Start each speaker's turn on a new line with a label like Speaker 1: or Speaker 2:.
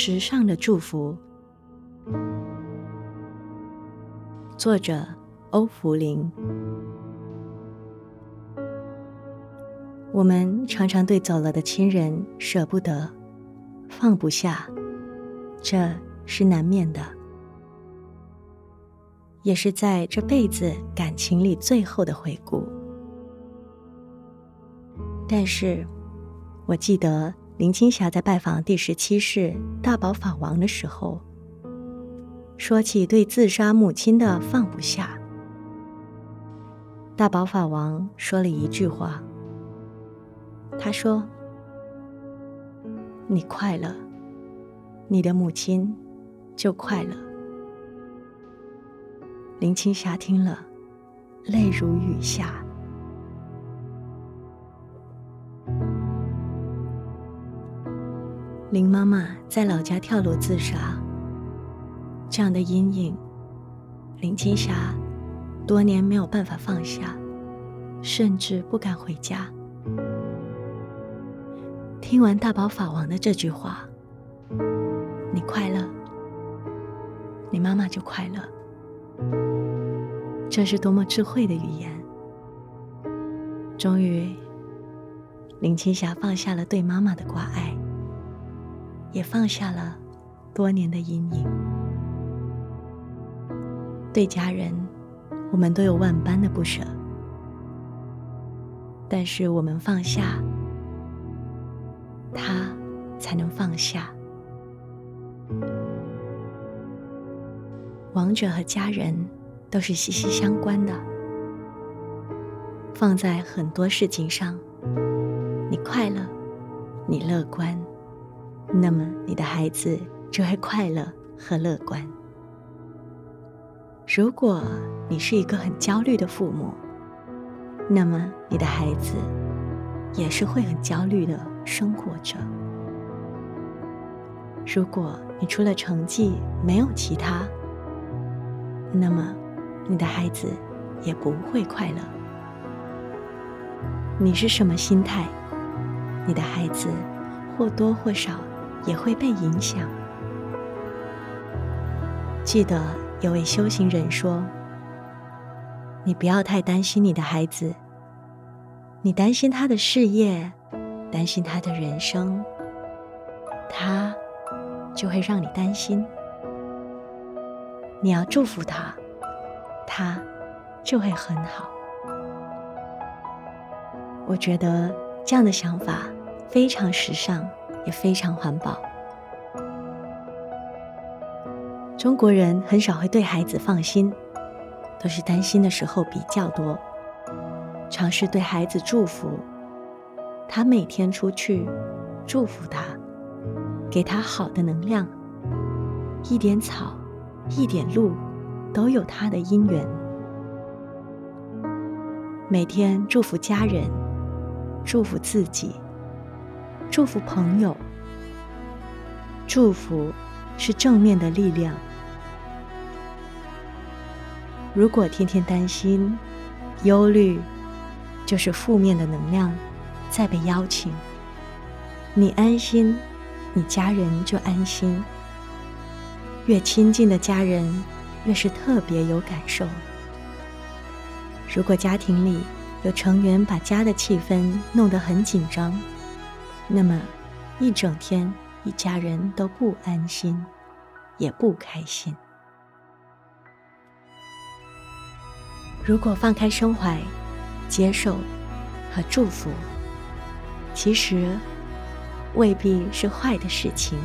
Speaker 1: 时尚的祝福，作者欧福林。我们常常对走了的亲人舍不得、放不下，这是难免的，也是在这辈子感情里最后的回顾。但是，我记得。林青霞在拜访第十七世大宝法王的时候，说起对自杀母亲的放不下。大宝法王说了一句话，他说：“你快乐，你的母亲就快乐。”林青霞听了，泪如雨下。林妈妈在老家跳楼自杀，这样的阴影，林青霞多年没有办法放下，甚至不敢回家。听完大宝法王的这句话：“你快乐，你妈妈就快乐。”这是多么智慧的语言！终于，林青霞放下了对妈妈的挂碍。也放下了多年的阴影。对家人，我们都有万般的不舍，但是我们放下，他才能放下。王者和家人都是息息相关的，放在很多事情上，你快乐，你乐观。那么，你的孩子就会快乐和乐观。如果你是一个很焦虑的父母，那么你的孩子也是会很焦虑的生活着。如果你除了成绩没有其他，那么你的孩子也不会快乐。你是什么心态，你的孩子或多或少。也会被影响。记得有位修行人说：“你不要太担心你的孩子，你担心他的事业，担心他的人生，他就会让你担心。你要祝福他，他就会很好。”我觉得这样的想法非常时尚。也非常环保。中国人很少会对孩子放心，都是担心的时候比较多。尝试对孩子祝福，他每天出去，祝福他，给他好的能量。一点草，一点露，都有他的因缘。每天祝福家人，祝福自己。祝福朋友，祝福是正面的力量。如果天天担心、忧虑，就是负面的能量在被邀请。你安心，你家人就安心。越亲近的家人，越是特别有感受。如果家庭里有成员把家的气氛弄得很紧张，那么，一整天一家人都不安心，也不开心。如果放开胸怀，接受和祝福，其实未必是坏的事情。